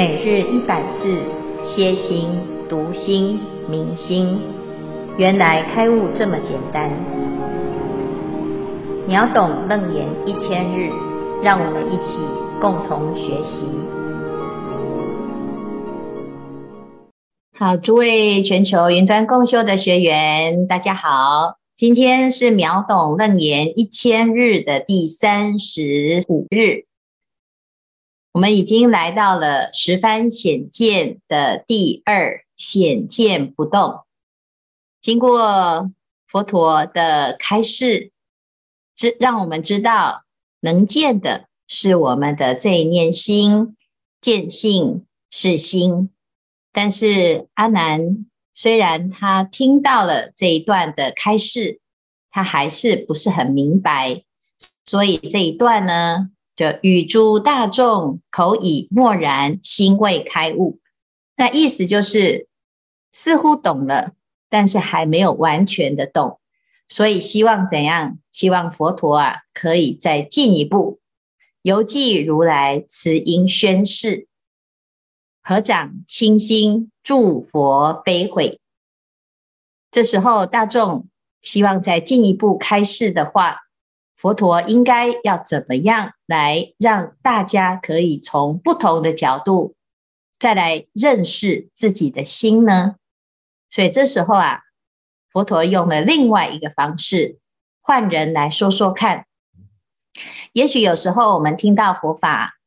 每日一百字，歇心、读心、明心，原来开悟这么简单。秒懂楞严一千日，让我们一起共同学习。好，诸位全球云端共修的学员，大家好，今天是秒懂楞严一千日的第三十五日。我们已经来到了十番显见的第二显见不动。经过佛陀的开示，知让我们知道能见的是我们的这一念心，见性是心。但是阿难虽然他听到了这一段的开示，他还是不是很明白，所以这一段呢，就语诸大众口以默然，心未开悟。那意思就是似乎懂了，但是还没有完全的懂。所以希望怎样？希望佛陀啊，可以再进一步，犹记如来慈音宣示，合掌倾心，祝佛悲悔。这时候大众希望再进一步开示的话。佛陀应该要怎么样来让大家可以从不同的角度再来认识自己的心呢？所以这时候啊，佛陀用了另外一个方式，换人来说说看。也许有时候我们听到佛法，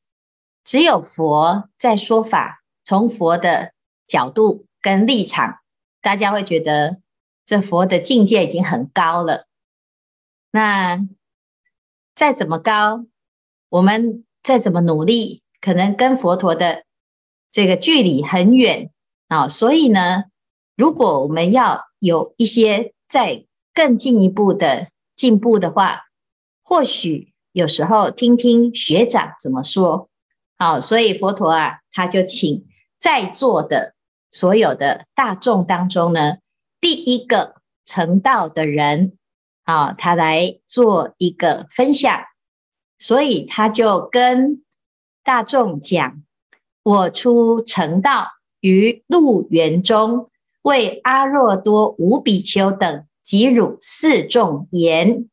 只有佛在说法，从佛的角度跟立场，大家会觉得这佛的境界已经很高了。那再怎么高，我们再怎么努力，可能跟佛陀的这个距离很远啊。所以呢，如果我们要有一些再更进一步的进步的话，或许有时候听听学长怎么说。好，所以佛陀啊，他就请在座的所有的大众当中呢，第一个成道的人。啊，他来做一个分享，所以他就跟大众讲：“我出成道于鹿园中，为阿若多无比丘等及汝四众言：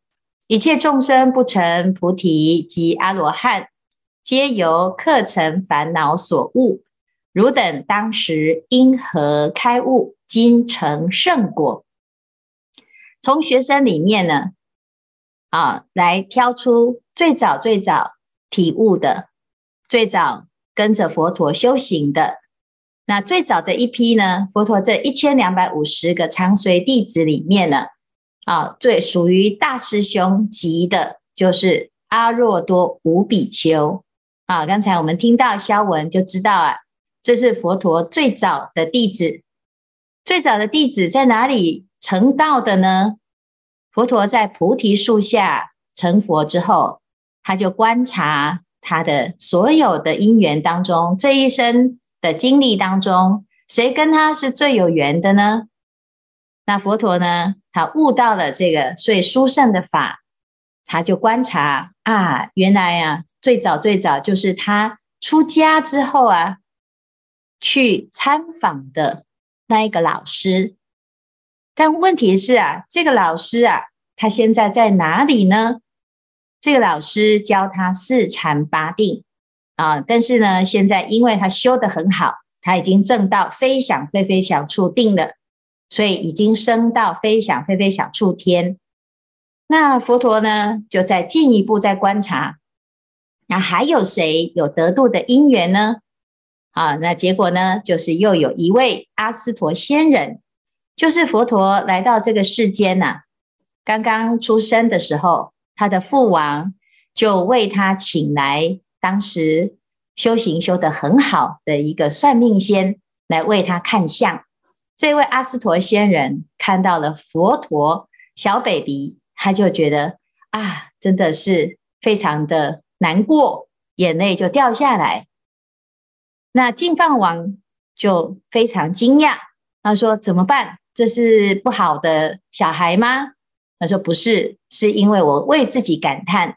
一切众生不成菩提及阿罗汉，皆由客尘烦恼所误。汝等当时因何开悟，今成圣果？”从学生里面呢，啊，来挑出最早最早体悟的，最早跟着佛陀修行的，那最早的一批呢，佛陀这一千两百五十个长随弟子里面呢，啊，最属于大师兄级的，就是阿若多无比丘。啊，刚才我们听到消文就知道啊，这是佛陀最早的弟子，最早的弟子在哪里？成道的呢？佛陀在菩提树下成佛之后，他就观察他的所有的因缘当中，这一生的经历当中，谁跟他是最有缘的呢？那佛陀呢？他悟到了这个最殊胜的法，他就观察啊，原来啊，最早最早就是他出家之后啊，去参访的那一个老师。但问题是啊，这个老师啊，他现在在哪里呢？这个老师教他四禅八定啊，但是呢，现在因为他修得很好，他已经证到非想非非想处定了，所以已经升到非想非非想处天。那佛陀呢，就在进一步再观察，那还有谁有得度的因缘呢？啊，那结果呢，就是又有一位阿斯陀仙人。就是佛陀来到这个世间呐、刚刚出生的时候，他的父王就为他请来当时修行修得很好的一个算命仙来为他看相。这位阿斯陀仙人看到了佛陀小 baby，他就觉得啊，真的是非常的难过，眼泪就掉下来。那净饭王就非常惊讶，他说：“怎么办？”这是不好的小孩吗？他说不是，是因为我为自己感叹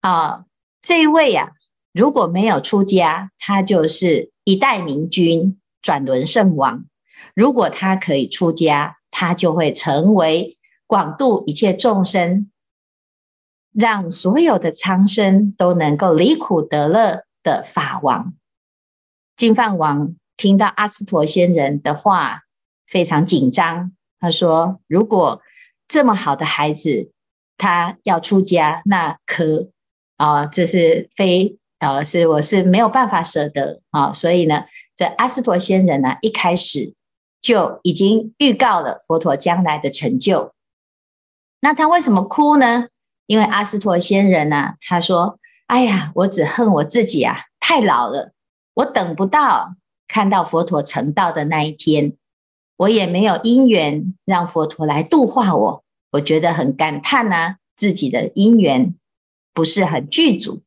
啊，这一位呀、如果没有出家，他就是一代明君，转轮圣王。如果他可以出家，他就会成为广度一切众生，让所有的苍生都能够离苦得乐的法王。净饭王听到阿斯陀仙人的话，非常紧张。他说：“如果这么好的孩子，他要出家，那可啊、这是非呃，是我是没有办法舍得啊、所以呢，这阿斯陀仙人呢，一开始。”就已经预告了佛陀将来的成就。那他为什么哭呢？因为阿斯陀仙人呢、啊，他说：“哎呀，我只恨我自己啊，太老了，我等不到看到佛陀成道的那一天，我也没有因缘让佛陀来度化我，我觉得很感叹呢、啊，自己的因缘不是很具足。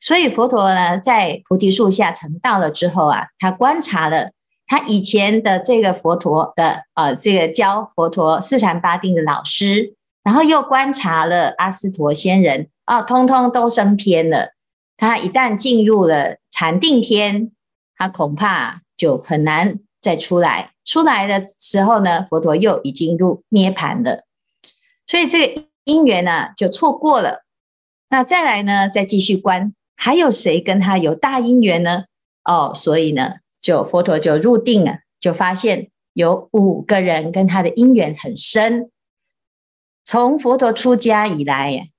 所以佛陀呢，在菩提树下成道了之后啊，他观察了。”他以前的这个佛陀的呃，这个教佛陀四禅八定的老师，然后又观察了阿斯陀仙人啊，通通都升天了。他一旦进入了禅定天，他恐怕就很难再出来。出来的时候呢，佛陀又已经入涅槃了，所以这个因缘呢就错过了。那再来呢，再继续观，还有谁跟他有大因缘呢？哦，所以呢。就佛陀就入定了，就发现有五个人跟他的因缘很深。从佛陀出家以来，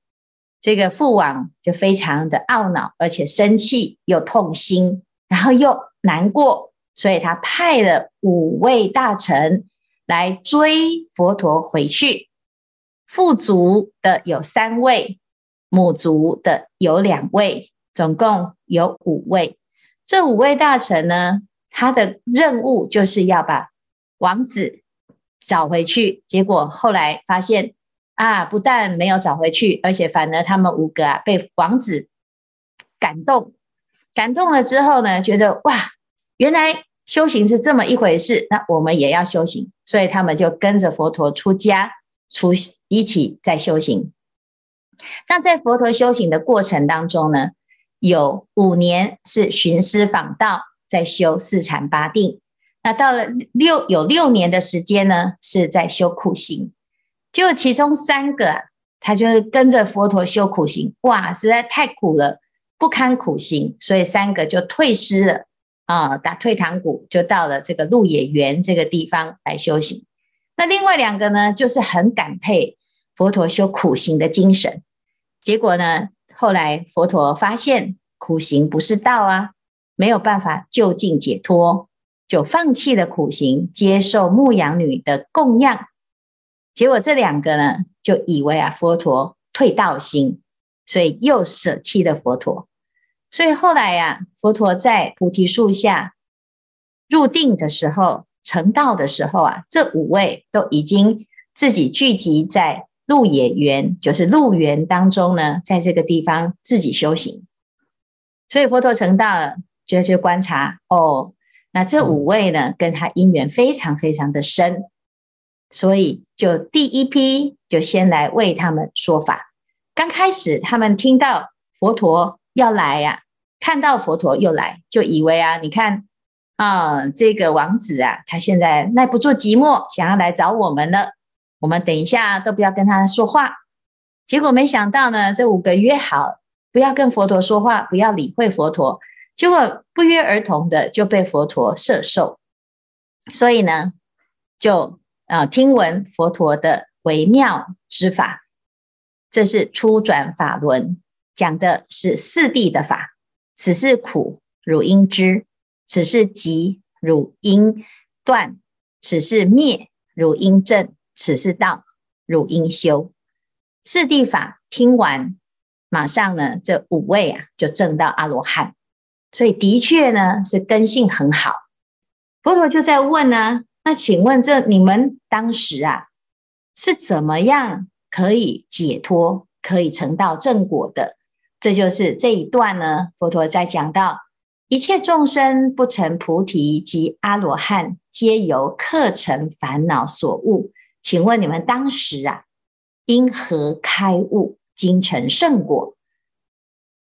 这个父王就非常的懊恼，而且生气又痛心，然后又难过，所以他派了五位大臣来追佛陀回去。父族的有三位，母族的有两位，总共有五位。这五位大臣呢，他的任务就是要把王子找回去，结果后来发现啊，不但没有找回去，而且反而他们五个啊被王子感动，感动了之后呢，觉得哇，原来修行是这么一回事，那我们也要修行，所以他们就跟着佛陀出家，出一起在修行。那在佛陀修行的过程当中呢，有五年是寻师访道。在修四禅八定，那到了六有六年的时间呢，是在修苦行。就其中三个，他就是跟着佛陀修苦行，哇，实在太苦了，不堪苦行，所以三个就退师了啊，打退堂鼓，就到了这个鹿野园这个地方来修行。那另外两个呢，就是很感佩佛陀修苦行的精神。结果呢，后来佛陀发现苦行不是道啊。没有办法就近解脱，就放弃了苦行，接受牧羊女的供养。结果这两个呢，就以为啊佛陀退道心，所以又舍弃了佛陀。所以后来呀、佛陀在菩提树下入定的时候，成道的时候啊，这五位都已经自己聚集在鹿野园，就是鹿园当中呢，在这个地方自己修行。所以佛陀成道了。就去观察哦，那这五位呢，跟他因缘非常非常的深，所以就第一批就先来为他们说法。刚开始他们听到佛陀要来呀、看到佛陀又来，就以为啊，你看啊，这个王子啊，他现在耐不住寂寞，想要来找我们了。我们等一下都不要跟他说话。结果没想到呢，这五个约好不要跟佛陀说话，不要理会佛陀。结果不约而同的就被佛陀摄受，所以呢，就啊听闻佛陀的微妙之法，这是初转法轮，讲的是四谛的法。此是苦，汝应知；此是集，汝应断；此是灭，汝应证；此是道，汝应修。四谛法听完，马上呢，这五位啊就证到阿罗汉。所以的确呢，是根性很好。佛陀就在问呢，那请问这你们当时啊，是怎么样可以解脱、可以成道正果的？这就是这一段呢，佛陀在讲到一切众生不成菩提及阿罗汉，皆由客尘烦恼所误。请问你们当时啊，因何开悟，今成圣果？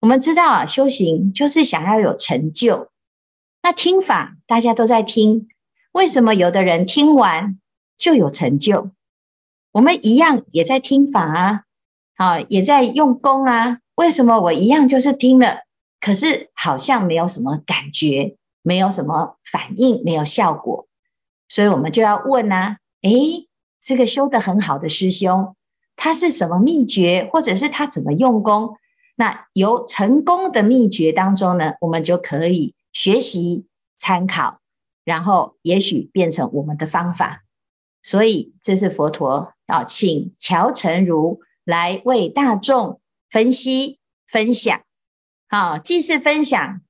我们知道啊，修行就是想要有成就，那听法大家都在听，为什么有的人听完就有成就？我们一样也在听法啊，啊，也在用功啊。为什么我一样就是听了，可是好像没有什么感觉，没有什么反应，没有效果？所以我们就要问啊，诶，这个修得很好的师兄，他是什么秘诀，或者是他怎么用功？那由成功的秘诀当中呢，我们就可以学习参考，然后也许变成我们的方法。所以这是佛陀啊，请乔成如来为大众分析分享。好，既是分享，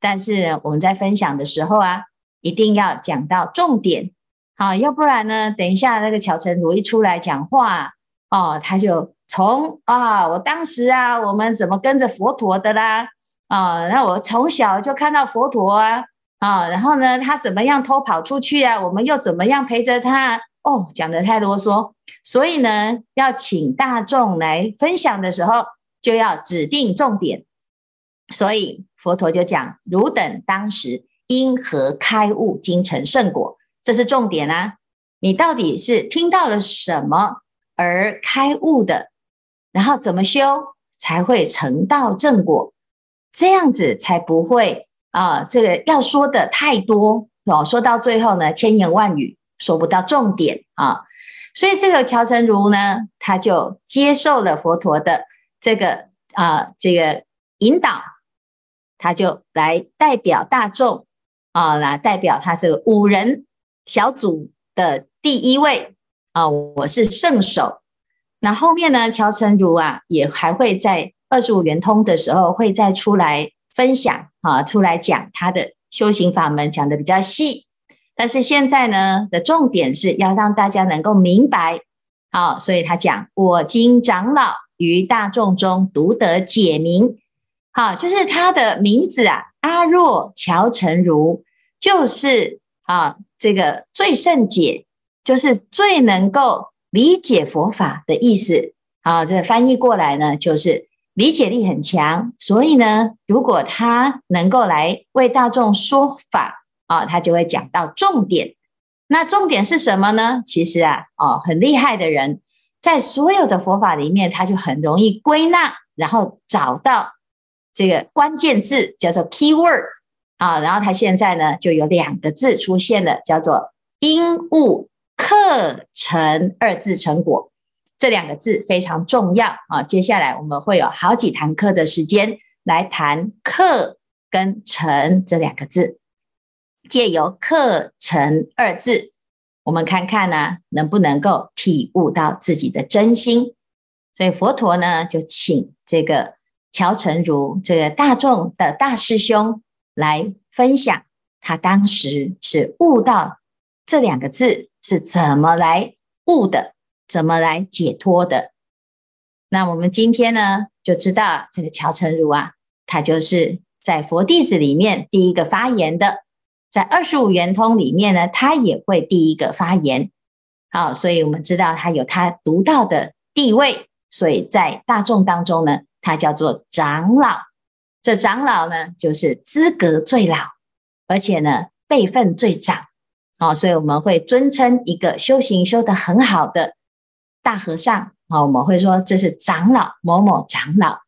但是我们在分享的时候啊，一定要讲到重点。好，要不然呢，等一下那个乔诚如一出来讲话哦，他就。从啊，我当时啊，我们怎么跟着佛陀的啦？啊，那我从小就看到佛陀啊，啊，然后呢，他怎么样偷跑出去啊？我们又怎么样陪着他？哦，讲得太多说，所以呢，要请大众来分享的时候，就要指定重点。所以佛陀就讲：汝等当时因何开悟，精成圣果？这是重点啊！你到底是听到了什么而开悟的？然后怎么修才会成道正果？这样子才不会啊、这个要说的太多哦，说到最后呢，千言万语说不到重点啊。所以这个乔成如呢，他就接受了佛陀的这个啊、这个引导，他就来代表大众啊，来代表他这个五人小组的第一位啊，我是圣手。那后面呢，乔诚如啊，也还会在二十五圆通的时候，会再出来分享啊，出来讲他的修行法门，讲的比较细。但是现在呢，的重点是要让大家能够明白，好，所以他讲我今长老于大众中独得解明，好，就是他的名字啊，阿若乔成如，就是啊，这个最胜解，就是最能够。理解佛法的意思，啊，这翻译过来呢，就是理解力很强。所以呢，如果他能够来为大众说法，啊，他就会讲到重点。那重点是什么呢？其实啊，哦，很厉害的人，在所有的佛法里面，他就很容易归纳，然后找到这个关键字，叫做 key word 啊。然后他现在呢，就有两个字出现了，叫做因悟。课成二字成果，这两个字非常重要啊！接下来我们会有好几堂课的时间来谈“课”跟“成”这两个字。借由“课程”二字，我们看看呢，能不能够体悟到自己的真心。所以佛陀呢，就请这个乔诚如这个大众的大师兄来分享，他当时是悟到这两个字。是怎么来悟的？怎么来解脱的？那我们今天呢，就知道这个乔诚如啊，他就是在佛弟子里面第一个发言的，在二十五圆通里面呢，他也会第一个发言。好，所以我们知道他有他独到的地位，所以在大众当中呢，他叫做长老。这长老呢，就是资格最老，而且呢，辈分最长。好，所以我们会尊称一个修行修得很好的大和尚，啊，我们会说这是长老某某长老。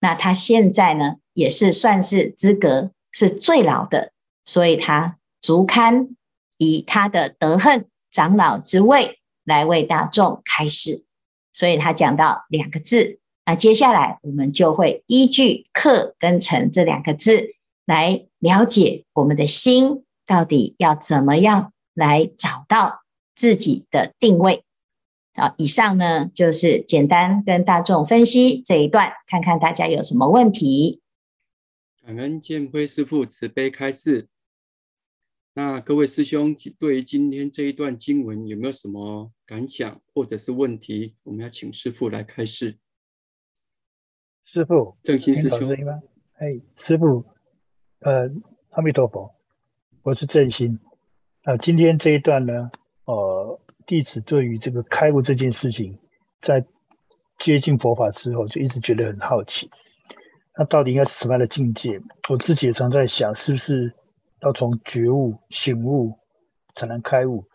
那他现在呢，也是算是资格是最老的，所以他足堪以他的德行长老之位来为大众开示。所以他讲到两个字，那接下来我们就会依据“课”跟“成”这两个字来了解我们的心。到底要怎么样来找到自己的定位？好，以上呢就是简单跟大众分析这一段，看看大家有什么问题。感恩见辉师父慈悲开示。那各位师兄对于今天这一段经文有没有什么感想或者是问题？我们要请师傅来开示。师傅，正心师兄。哎，师傅，呃，阿弥陀佛。我是正心，那今天这一段呢，呃，弟子对于这个开悟这件事情，在接近佛法之后，就一直觉得很好奇。那到底应该是什么样的境界？我自己也常在想，是不是要从觉悟、醒悟才能开悟。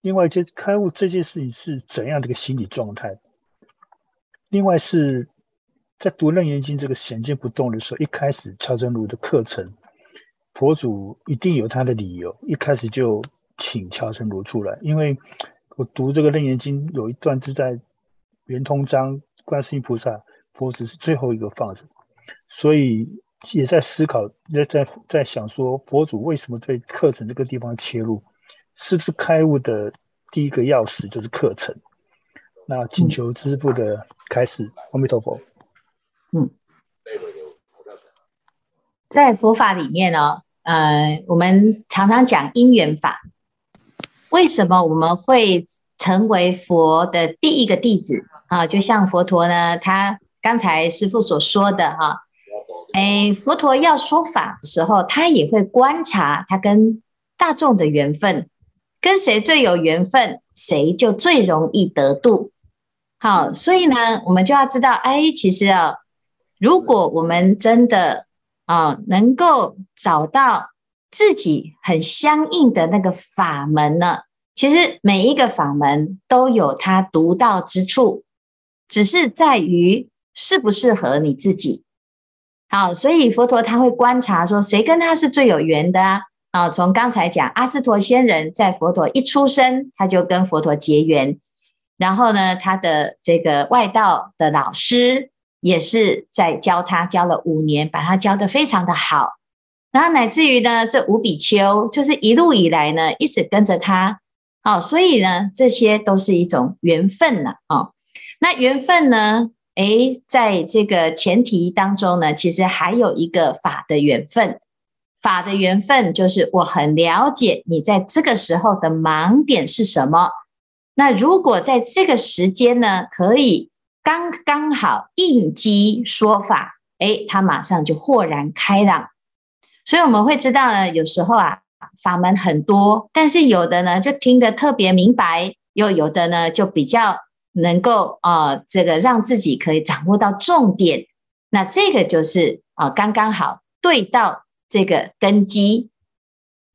另外，这开悟这件事情是怎样的一个心理状态？另外是在读《楞严经》这个显见不动的时候，一开始乔成儒的课程，佛祖一定有他的理由，一开始就请乔成儒出来。因为我读这个《楞严经》有一段是在圆通章，观世音菩萨佛祖是最后一个放着，所以也在思考，在在在想说，佛祖为什么对课程这个地方切入？是不是开悟的第一个钥匙就是课程？那请求支付的开始。阿弥陀佛。嗯，在佛法里面呢，呃，我们常常讲因缘法。为什么我们会成为佛的第一个弟子啊？就像佛陀呢，他刚才师父所说的哈，哎，佛陀要说法的时候，他也会观察他跟大众的缘分。跟谁最有缘分，谁就最容易得度。好，所以呢，我们就要知道，哎，其实啊，如果我们真的啊，能够找到自己很相应的那个法门呢，其实每一个法门都有它独到之处，只是在于适不适合你自己。好，所以佛陀他会观察说，谁跟他是最有缘的啊？啊，从刚才讲阿斯陀仙人在佛陀一出生，他就跟佛陀结缘，然后呢，他的这个外道的老师也是在教他，教了五年，把他教得非常的好，然后乃至于呢，这五比丘就是一路以来呢，一直跟着他，哦，所以呢，这些都是一种缘分了，哦，那缘分呢，诶，在这个前提当中呢，其实还有一个法的缘分。法的缘分就是我很了解你在这个时候的盲点是什么。那如果在这个时间呢，可以刚刚好应机说法，诶，他马上就豁然开朗。所以我们会知道呢，有时候啊，法门很多，但是有的呢就听得特别明白，又有的呢就比较能够啊、呃，这个让自己可以掌握到重点。那这个就是啊、呃，刚刚好对到。这个根基，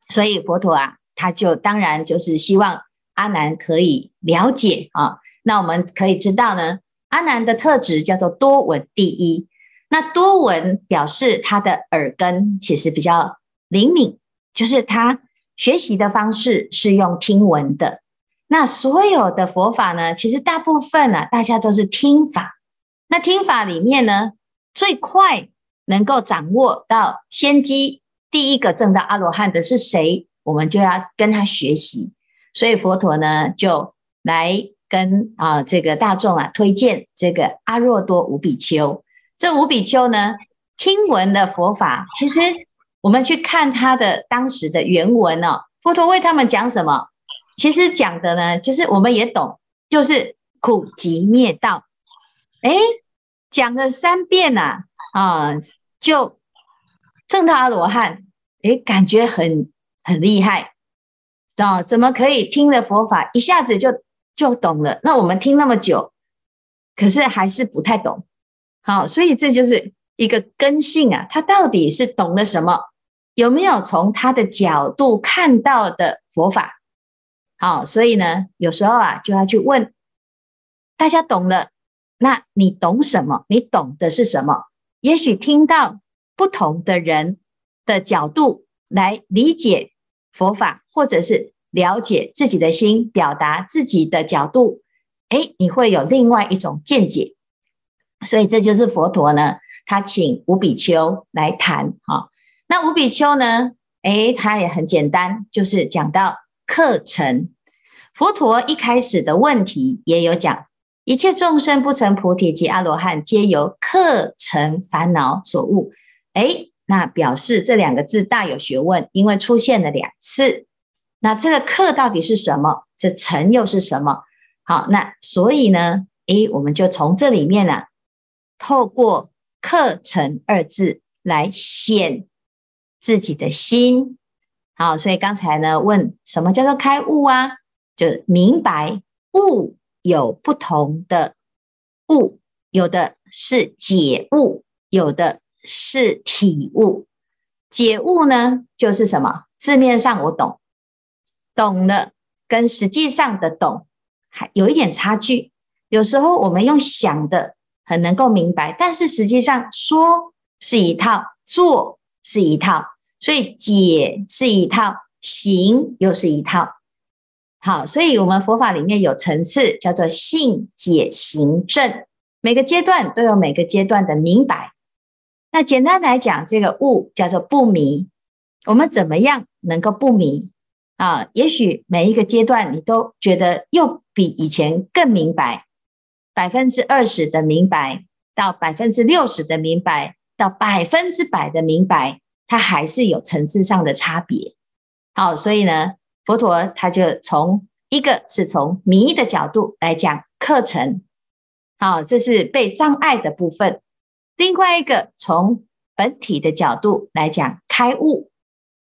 所以佛陀啊，他就当然就是希望阿难可以了解啊。那我们可以知道呢，阿难的特质叫做多闻第一。那多闻表示他的耳根其实比较灵敏，就是他学习的方式是用听闻的。那所有的佛法呢，其实大部分呢、啊，大家都是听法。那听法里面呢，最快。能够掌握到先机，第一个证到阿罗汉的是谁？我们就要跟他学习。所以佛陀呢，就来跟啊这个大众啊推荐这个阿若多五比丘。这五比丘呢，听闻的佛法，其实我们去看他的当时的原文哦，佛陀为他们讲什么？其实讲的呢，就是我们也懂，就是苦集灭道。诶，讲了三遍呐，啊。啊就证到阿罗汉，诶，感觉很很厉害，啊，怎么可以听了佛法一下子就就懂了？那我们听那么久，可是还是不太懂。好，所以这就是一个根性啊，他到底是懂了什么？有没有从他的角度看到的佛法？好，所以呢，有时候啊，就要去问大家懂了，那你懂什么？你懂的是什么？也许听到不同的人的角度来理解佛法，或者是了解自己的心，表达自己的角度，诶，你会有另外一种见解。所以这就是佛陀呢，他请五比丘来谈哈。那五比丘呢，诶，他也很简单，就是讲到课程。佛陀一开始的问题也有讲。一切众生不成菩提及阿罗汉，皆由课程烦恼所误。诶，那表示这两个字大有学问，因为出现了两次。那这个课到底是什么？这成又是什么？好，那所以呢，诶，我们就从这里面呢、啊，透过课程二字来显自己的心。好，所以刚才呢，问什么叫做开悟啊？就明白悟。有不同的悟，有的是解悟，有的是体悟。解悟呢，就是什么？字面上我懂，懂了跟实际上的懂还有一点差距。有时候我们用想的很能够明白，但是实际上说是一套，做是一套，所以解是一套，行又是一套。好，所以我们佛法里面有层次，叫做信解行证，每个阶段都有每个阶段的明白。那简单来讲，这个悟叫做不迷。我们怎么样能够不迷啊？也许每一个阶段你都觉得又比以前更明白，百分之二十的明白到百分之六十的明白到百分之百的明白，它还是有层次上的差别。好，所以呢，佛陀他就从一个是从迷的角度来讲课程，好，这是被障碍的部分。另外一个从本体的角度来讲开悟，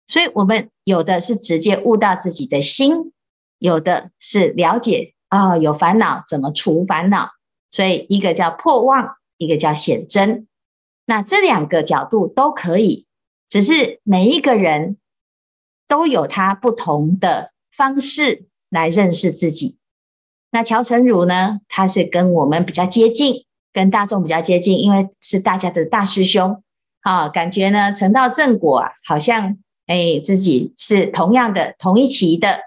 所以我们有的是直接悟到自己的心，有的是了解啊、有烦恼怎么除烦恼，所以一个叫破妄，一个叫显真。那这两个角度都可以，只是每一个人都有他不同的方式来认识自己。那乔成儒呢，他是跟我们比较接近。跟大众比较接近，因为是大家的大师兄，啊，感觉呢，成道正果啊，好像哎，自己是同样的、同一期的、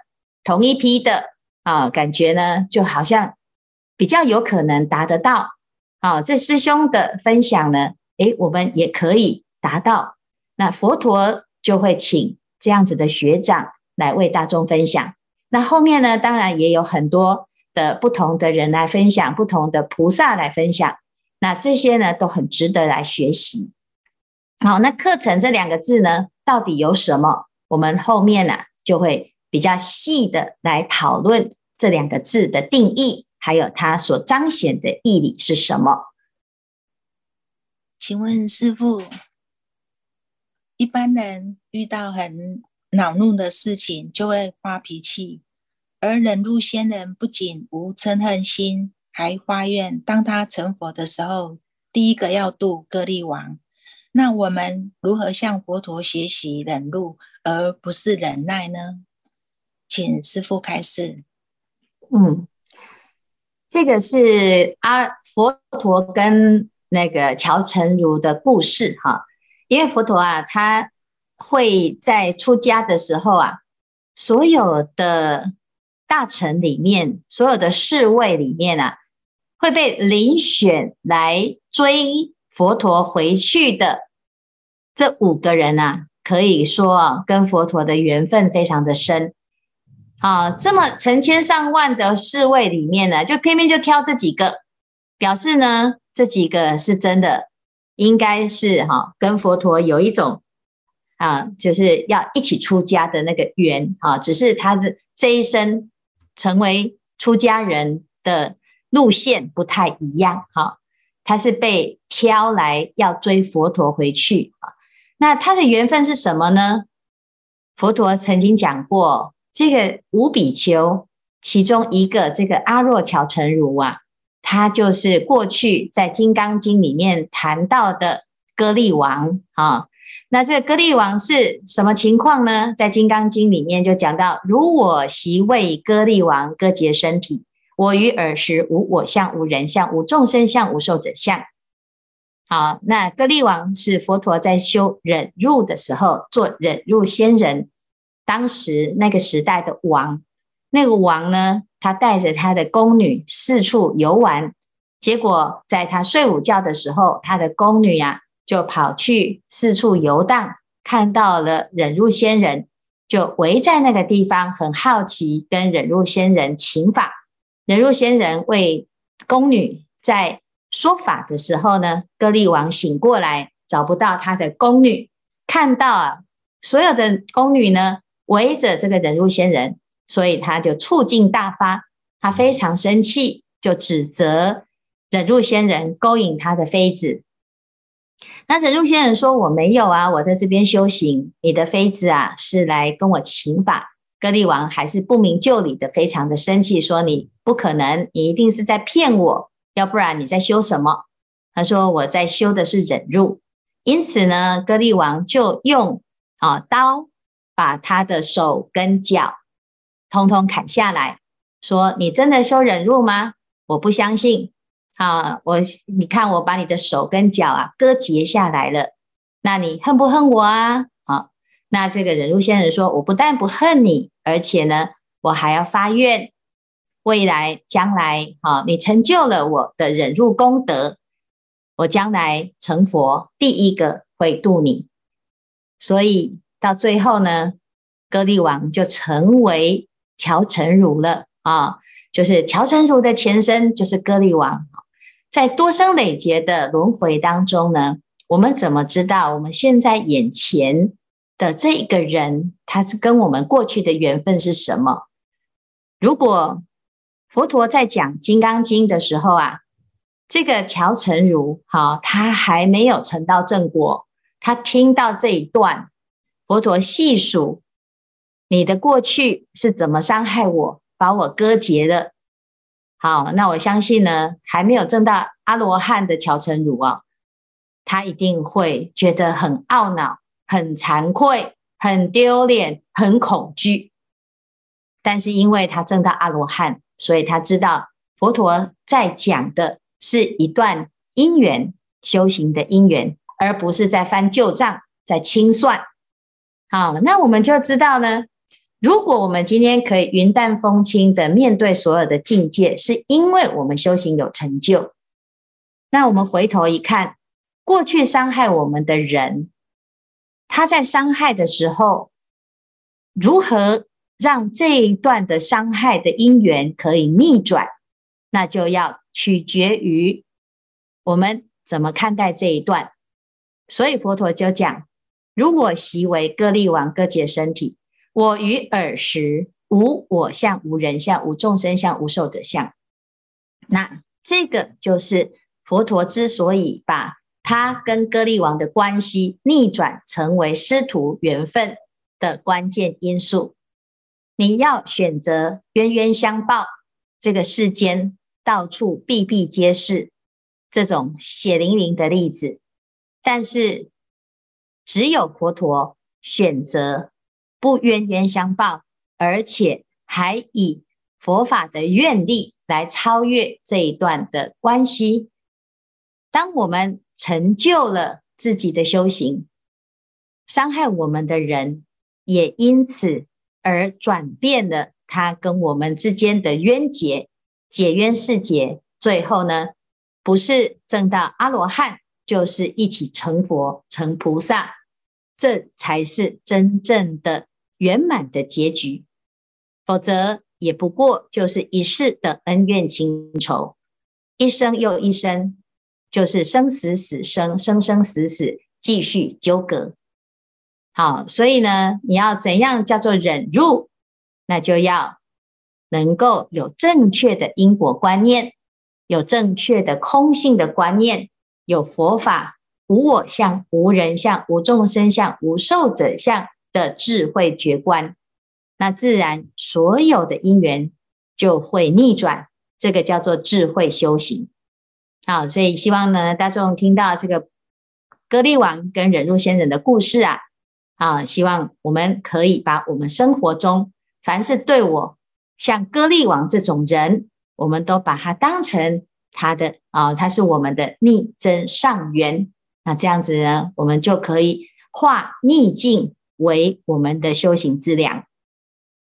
同一批的啊，感觉呢，就好像比较有可能达得到。啊，这师兄的分享呢，哎，我们也可以达到。那佛陀就会请这样子的学长来为大众分享。那后面呢，当然也有很多。的不同的人来分享，不同的菩萨来分享，那这些呢都很值得来学习。好，那课程这两个字呢，到底有什么？我们后面呢就会比较细的来讨论这两个字的定义，还有它所彰显的义理是什么？请问师父，一般人遇到很恼怒的事情，就会发脾气。而忍辱仙人不仅无嗔恨心，还发愿，当他成佛的时候，第一个要度歌利王。那我们如何向佛陀学习忍辱，而不是忍耐呢？请师父开示。嗯，这个是阿佛陀跟那个乔成儒的故事哈。因为佛陀啊，他会在出家的时候啊，所有的。大臣里面所有的侍卫里面啊，会被遴选来追佛陀回去的这五个人啊，可以说啊，跟佛陀的缘分非常的深。啊，这么成千上万的侍卫里面呢，就偏偏就挑这几个，表示呢，这几个是真的，应该是哈，跟佛陀有一种啊，就是要一起出家的那个缘啊，只是他的这一生。成为出家人的路线不太一样，哈，他是被挑来要追佛陀回去啊。那他的缘分是什么呢？佛陀曾经讲过，这个五比丘其中一个这个阿若憍陈如啊，他就是过去在《金刚经》里面谈到的歌利王啊。那这个歌利王是什么情况呢？在《金刚经》里面就讲到：如我昔为歌利王割截身体，我于尔时无我相、无人相、无众生相、无寿者相。好，那歌利王是佛陀在修忍辱的时候做忍辱仙人，当时那个时代的王，那个王呢，他带着他的宫女四处游玩，结果在他睡午觉的时候，他的宫女呀、啊。就跑去四处游荡，看到了忍辱仙人，就围在那个地方，很好奇，跟忍辱仙人请法。忍辱仙人为宫女在说法的时候呢，歌利王醒过来，找不到他的宫女，看到啊，所有的宫女呢围着这个忍辱仙人，所以他就醋劲大发，他非常生气，就指责忍辱仙人勾引他的妃子。那忍辱仙人说：“我没有啊，我在这边修行。你的妃子啊，是来跟我请法。”歌利王还是不明就里的，非常的生气，说：“你不可能，你一定是在骗我，要不然你在修什么？”他说：“我在修的是忍辱。”因此呢，歌利王就用啊刀把他的手跟脚通通砍下来，说：“你真的修忍辱吗？我不相信。好，我你看我把你的手跟脚啊割截下来了，那你恨不恨我啊？好，那这个忍辱先生说：我不但不恨你，而且呢，我还要发愿，未来将来，啊，你成就了我的忍辱功德，我将来成佛，第一个会度你。所以。”到最后呢，歌利王就成为乔成如了啊，就是乔成如的前身就是歌利王。在多生累劫的轮回当中呢，我们怎么知道我们现在眼前的这一个人，他是跟我们过去的缘分是什么？如果佛陀在讲《金刚经》的时候啊，这个乔成如好，他还没有成到正果，他听到这一段。佛陀细数你的过去是怎么伤害我，把我割截的。好，那我相信呢，还没有证到阿罗汉的乔陈如啊，他一定会觉得很懊恼、很惭愧、很丢脸、很恐惧。但是因为他证到阿罗汉，所以他知道佛陀在讲的是一段因缘修行的因缘，而不是在翻旧账、在清算。好，那我们就知道呢，如果我们今天可以云淡风轻的面对所有的境界，是因为我们修行有成就。那我们回头一看，过去伤害我们的人，他在伤害的时候，如何让这一段的伤害的因缘可以逆转，那就要取决于我们怎么看待这一段。所以佛陀就讲。如果习为各利王割截身体，我于尔时无我相、无人相、无众生相、无寿者相。那这个就是佛陀之所以把他跟歌利王的关系逆转成为师徒缘分的关键因素。你要选择冤冤相报，这个世间到处比比皆是这种血淋淋的例子，但是。只有佛陀选择不冤冤相报，而且还以佛法的愿力来超越这一段的关系。当我们成就了自己的修行，伤害我们的人也因此而转变了他跟我们之间的冤结，解冤释结。最后呢，不是证到阿罗汉，就是一起成佛成菩萨。这才是真正的圆满的结局，否则也不过就是一世的恩怨情仇，一生又一生，就是生死死生，生生死死继续纠葛。好，所以呢，你要怎样叫做忍辱？那就要能够有正确的因果观念，有正确的空性的观念，有佛法。无我相、无人相、无众生相、无寿者相的智慧觉观，那自然所有的因缘就会逆转。这个叫做智慧修行。好，所以希望呢，大众听到这个歌利王跟忍辱仙人的故事啊，啊，希望我们可以把我们生活中凡是对我像歌利王这种人，我们都把他当成他的啊，他是我们的逆增上缘。那这样子呢，我们就可以化逆境为我们的修行质量。